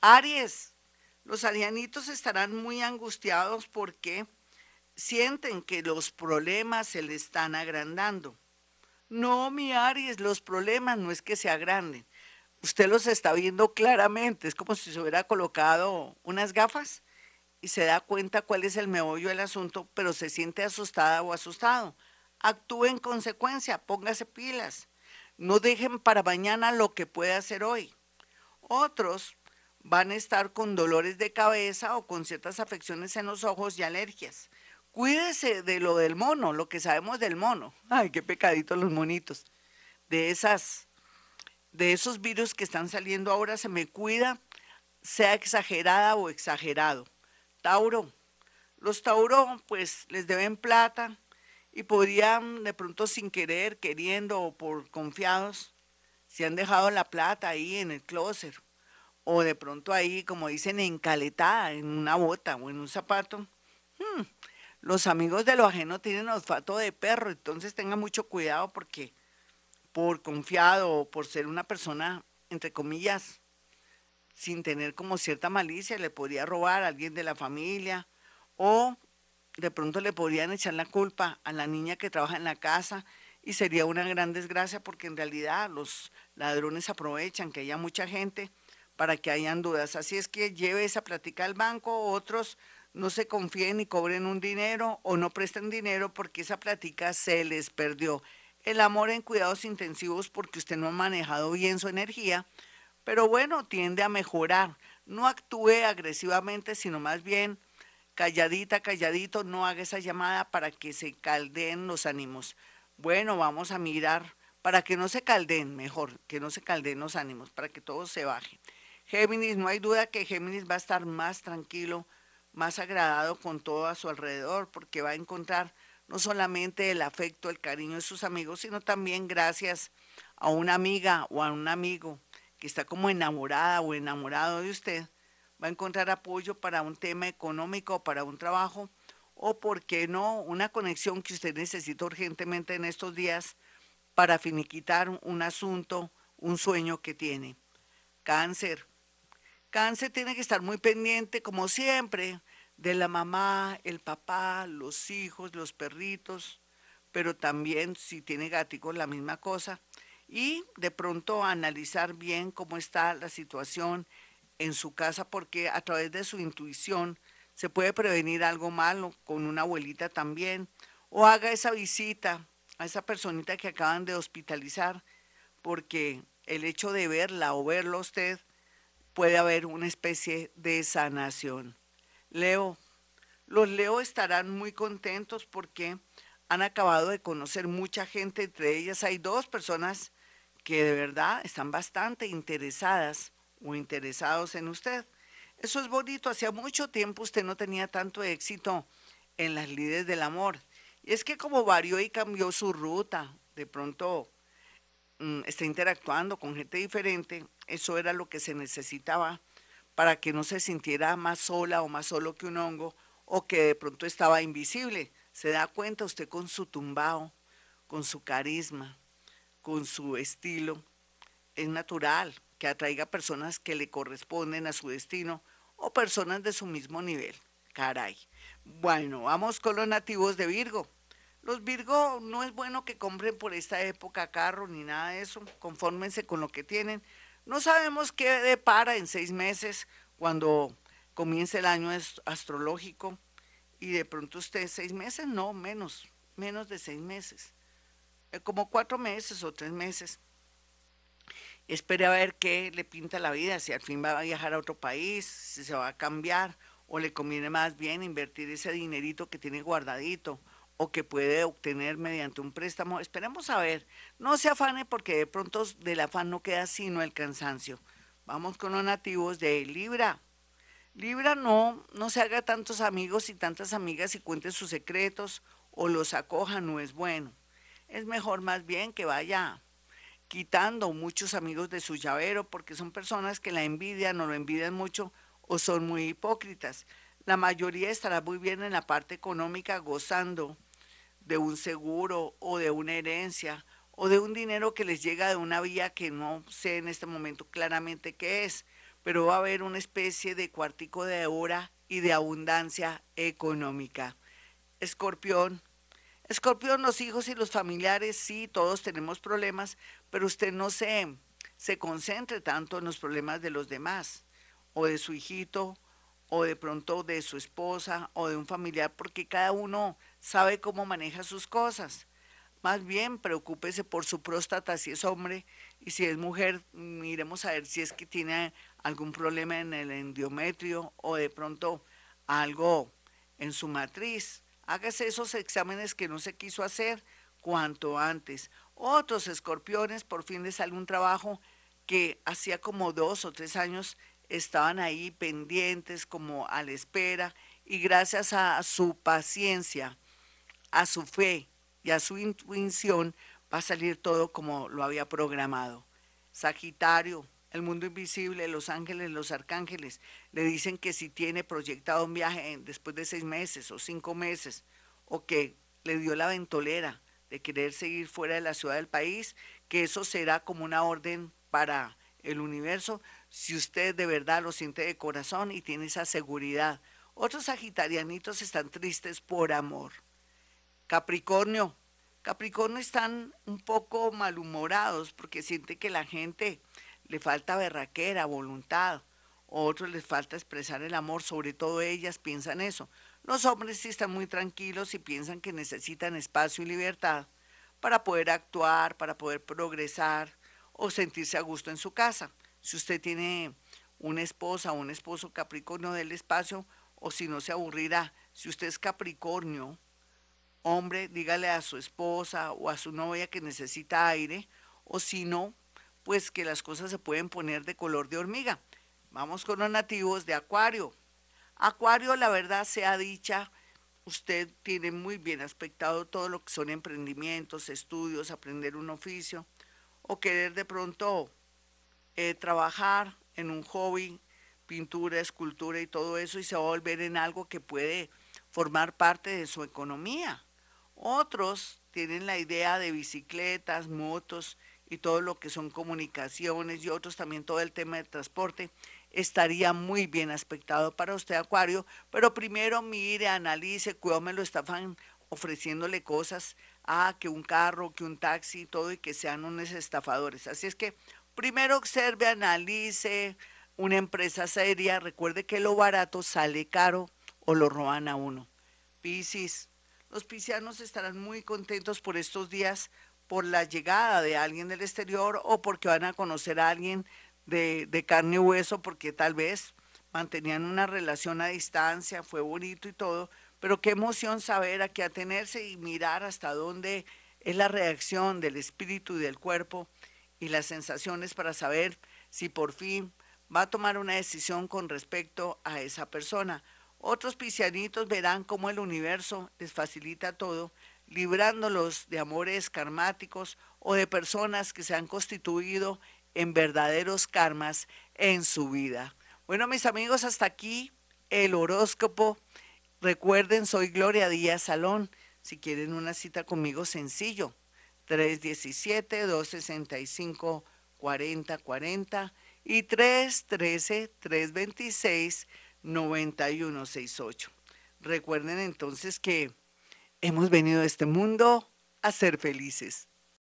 Aries, los arianitos estarán muy angustiados porque sienten que los problemas se le están agrandando. No, mi Aries, los problemas no es que se agranden. Usted los está viendo claramente. Es como si se hubiera colocado unas gafas y se da cuenta cuál es el meollo del asunto, pero se siente asustada o asustado. Actúe en consecuencia, póngase pilas. No dejen para mañana lo que puede hacer hoy. Otros van a estar con dolores de cabeza o con ciertas afecciones en los ojos y alergias. Cuídese de lo del mono, lo que sabemos del mono. Ay, qué pecadito los monitos. De esas, de esos virus que están saliendo ahora, se me cuida, sea exagerada o exagerado. Tauro, los Tauro, pues les deben plata y podrían de pronto sin querer, queriendo o por confiados, si han dejado la plata ahí en el closet o de pronto ahí, como dicen, encaletada en una bota o en un zapato. Hmm, los amigos de lo ajeno tienen olfato de perro, entonces tenga mucho cuidado porque por confiado o por ser una persona, entre comillas, sin tener como cierta malicia, le podría robar a alguien de la familia o de pronto le podrían echar la culpa a la niña que trabaja en la casa y sería una gran desgracia porque en realidad los ladrones aprovechan que haya mucha gente para que hayan dudas. Así es que lleve esa plática al banco, otros no se confíen y cobren un dinero o no presten dinero porque esa plática se les perdió. El amor en cuidados intensivos porque usted no ha manejado bien su energía, pero bueno, tiende a mejorar. No actúe agresivamente, sino más bien calladita, calladito, no haga esa llamada para que se caldeen los ánimos. Bueno, vamos a mirar para que no se caldeen, mejor, que no se caldeen los ánimos, para que todo se baje. Géminis, no hay duda que Géminis va a estar más tranquilo, más agradado con todo a su alrededor, porque va a encontrar no solamente el afecto, el cariño de sus amigos, sino también gracias a una amiga o a un amigo que está como enamorada o enamorado de usted, va a encontrar apoyo para un tema económico, para un trabajo, o, por qué no, una conexión que usted necesita urgentemente en estos días para finiquitar un asunto, un sueño que tiene. Cáncer. Cáncer tiene que estar muy pendiente, como siempre, de la mamá, el papá, los hijos, los perritos, pero también si tiene gaticos la misma cosa. Y de pronto analizar bien cómo está la situación en su casa, porque a través de su intuición se puede prevenir algo malo con una abuelita también. O haga esa visita a esa personita que acaban de hospitalizar, porque el hecho de verla o verlo usted puede haber una especie de sanación. Leo, los Leo estarán muy contentos porque han acabado de conocer mucha gente, entre ellas hay dos personas que de verdad están bastante interesadas o interesados en usted. Eso es bonito, hacía mucho tiempo usted no tenía tanto éxito en las lides del amor. Y es que como varió y cambió su ruta, de pronto está interactuando con gente diferente, eso era lo que se necesitaba para que no se sintiera más sola o más solo que un hongo o que de pronto estaba invisible. Se da cuenta usted con su tumbao, con su carisma, con su estilo. Es natural que atraiga personas que le corresponden a su destino o personas de su mismo nivel. Caray. Bueno, vamos con los nativos de Virgo. Los Virgo no es bueno que compren por esta época carro ni nada de eso. Confórmense con lo que tienen. No sabemos qué depara en seis meses cuando comience el año astrológico y de pronto usted seis meses, no, menos, menos de seis meses, eh, como cuatro meses o tres meses. Espere a ver qué le pinta la vida, si al fin va a viajar a otro país, si se va a cambiar o le conviene más bien invertir ese dinerito que tiene guardadito o que puede obtener mediante un préstamo. Esperemos a ver. No se afane porque de pronto del afán no queda sino el cansancio. Vamos con los nativos de Libra. Libra no, no se haga tantos amigos y tantas amigas y cuente sus secretos o los acoja, no es bueno. Es mejor más bien que vaya quitando muchos amigos de su llavero porque son personas que la envidian o lo envidian mucho o son muy hipócritas. La mayoría estará muy bien en la parte económica gozando de un seguro o de una herencia o de un dinero que les llega de una vía que no sé en este momento claramente qué es. pero va a haber una especie de cuartico de hora y de abundancia económica. Escorpión. Escorpión, los hijos y los familiares, sí, todos tenemos problemas, pero usted no se, se concentre tanto en los problemas de los demás, o de su hijito, o de pronto de su esposa, o de un familiar, porque cada uno sabe cómo maneja sus cosas. Más bien, preocúpese por su próstata si es hombre y si es mujer, miremos a ver si es que tiene algún problema en el endometrio o de pronto algo en su matriz. Hágase esos exámenes que no se quiso hacer cuanto antes. Otros escorpiones, por fin les sale un trabajo que hacía como dos o tres años estaban ahí pendientes, como a la espera, y gracias a su paciencia, a su fe y a su intuición, va a salir todo como lo había programado. Sagitario, el mundo invisible, los ángeles, los arcángeles, le dicen que si tiene proyectado un viaje después de seis meses o cinco meses, o que le dio la ventolera de querer seguir fuera de la ciudad del país, que eso será como una orden para el universo, si usted de verdad lo siente de corazón y tiene esa seguridad. Otros sagitarianitos están tristes por amor. Capricornio, Capricornio están un poco malhumorados porque siente que la gente le falta berraquera, voluntad, otros les falta expresar el amor, sobre todo ellas piensan eso. Los hombres sí están muy tranquilos y piensan que necesitan espacio y libertad para poder actuar, para poder progresar o sentirse a gusto en su casa. Si usted tiene una esposa o un esposo Capricornio del espacio, o si no se aburrirá, si usted es Capricornio, hombre, dígale a su esposa o a su novia que necesita aire, o si no, pues que las cosas se pueden poner de color de hormiga. Vamos con los nativos de Acuario. Acuario, la verdad sea dicha, usted tiene muy bien aspectado todo lo que son emprendimientos, estudios, aprender un oficio o querer de pronto eh, trabajar en un hobby, pintura, escultura y todo eso y se va a volver en algo que puede formar parte de su economía. Otros tienen la idea de bicicletas, motos y todo lo que son comunicaciones y otros también todo el tema de transporte, estaría muy bien aspectado para usted, Acuario, pero primero mire, analice, cuidado me lo están ofreciéndole cosas, ah, que un carro, que un taxi, todo, y que sean unos estafadores. Así es que primero observe, analice una empresa seria, recuerde que lo barato sale caro o lo roban a uno. Piscis, los piscianos estarán muy contentos por estos días por la llegada de alguien del exterior o porque van a conocer a alguien de, carne y hueso, porque tal vez mantenían una relación a distancia, fue bonito y todo, pero qué emoción saber a qué atenerse y mirar hasta dónde es la reacción del espíritu y del cuerpo y las sensaciones para saber si por fin va a tomar una decisión con respecto a esa persona. Otros piscianitos verán cómo el universo les facilita todo librándolos de amores karmáticos o de personas que se han constituido en verdaderos karmas en su vida. Bueno, mis amigos, hasta aquí el horóscopo. Recuerden, soy Gloria Díaz Salón. Si quieren una cita conmigo, sencillo. 317-265-4040 y 313-326-9168. Recuerden entonces que Hemos venido a este mundo a ser felices.